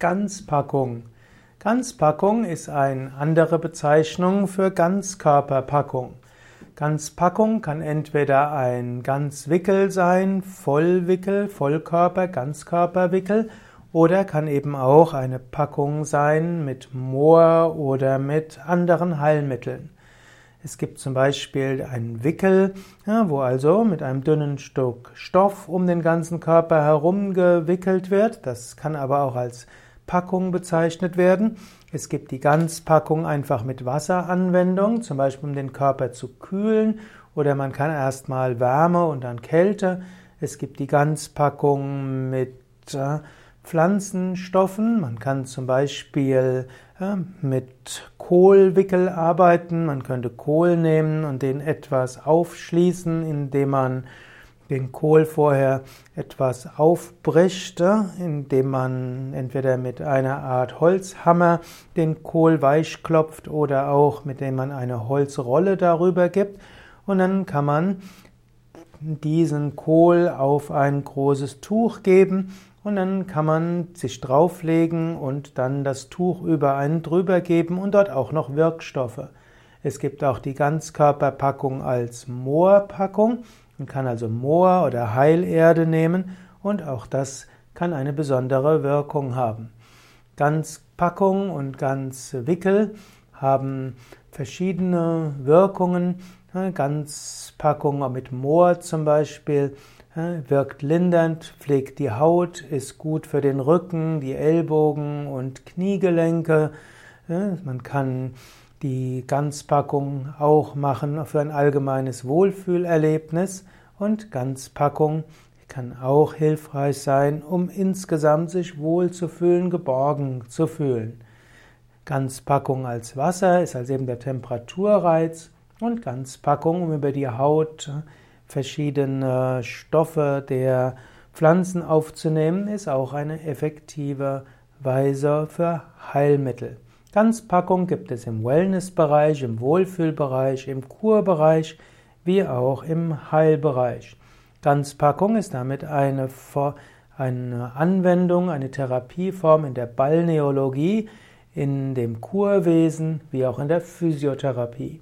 Ganzpackung. Ganzpackung ist eine andere Bezeichnung für Ganzkörperpackung. Ganzpackung kann entweder ein Ganzwickel sein, Vollwickel, Vollkörper, Ganzkörperwickel oder kann eben auch eine Packung sein mit Moor oder mit anderen Heilmitteln. Es gibt zum Beispiel einen Wickel, ja, wo also mit einem dünnen Stück Stoff um den ganzen Körper herum gewickelt wird. Das kann aber auch als Packung bezeichnet werden. Es gibt die Ganzpackung einfach mit Wasseranwendung, zum Beispiel um den Körper zu kühlen, oder man kann erstmal Wärme und dann Kälte. Es gibt die Ganzpackung mit äh, Pflanzenstoffen. Man kann zum Beispiel ja, mit Kohlwickel arbeiten. Man könnte Kohl nehmen und den etwas aufschließen, indem man den Kohl vorher etwas aufbricht, indem man entweder mit einer Art Holzhammer den Kohl weich klopft oder auch mit dem man eine Holzrolle darüber gibt. Und dann kann man diesen Kohl auf ein großes Tuch geben und dann kann man sich drauflegen und dann das Tuch über einen drüber geben und dort auch noch Wirkstoffe. Es gibt auch die Ganzkörperpackung als Moorpackung. Man kann also Moor oder Heilerde nehmen und auch das kann eine besondere Wirkung haben. Ganzpackung und Ganzwickel haben verschiedene Wirkungen. Ganzpackung mit Moor zum Beispiel wirkt lindernd, pflegt die Haut, ist gut für den Rücken, die Ellbogen und Kniegelenke. Man kann die Ganzpackung auch machen für ein allgemeines Wohlfühlerlebnis und Ganzpackung kann auch hilfreich sein, um insgesamt sich wohl zu fühlen, geborgen zu fühlen. Ganzpackung als Wasser ist also eben der Temperaturreiz und Ganzpackung, um über die Haut verschiedene Stoffe der Pflanzen aufzunehmen, ist auch eine effektive Weise für Heilmittel. Ganzpackung gibt es im Wellnessbereich, im Wohlfühlbereich, im Kurbereich, wie auch im Heilbereich. Ganzpackung ist damit eine, eine Anwendung, eine Therapieform in der Balneologie, in dem Kurwesen wie auch in der Physiotherapie.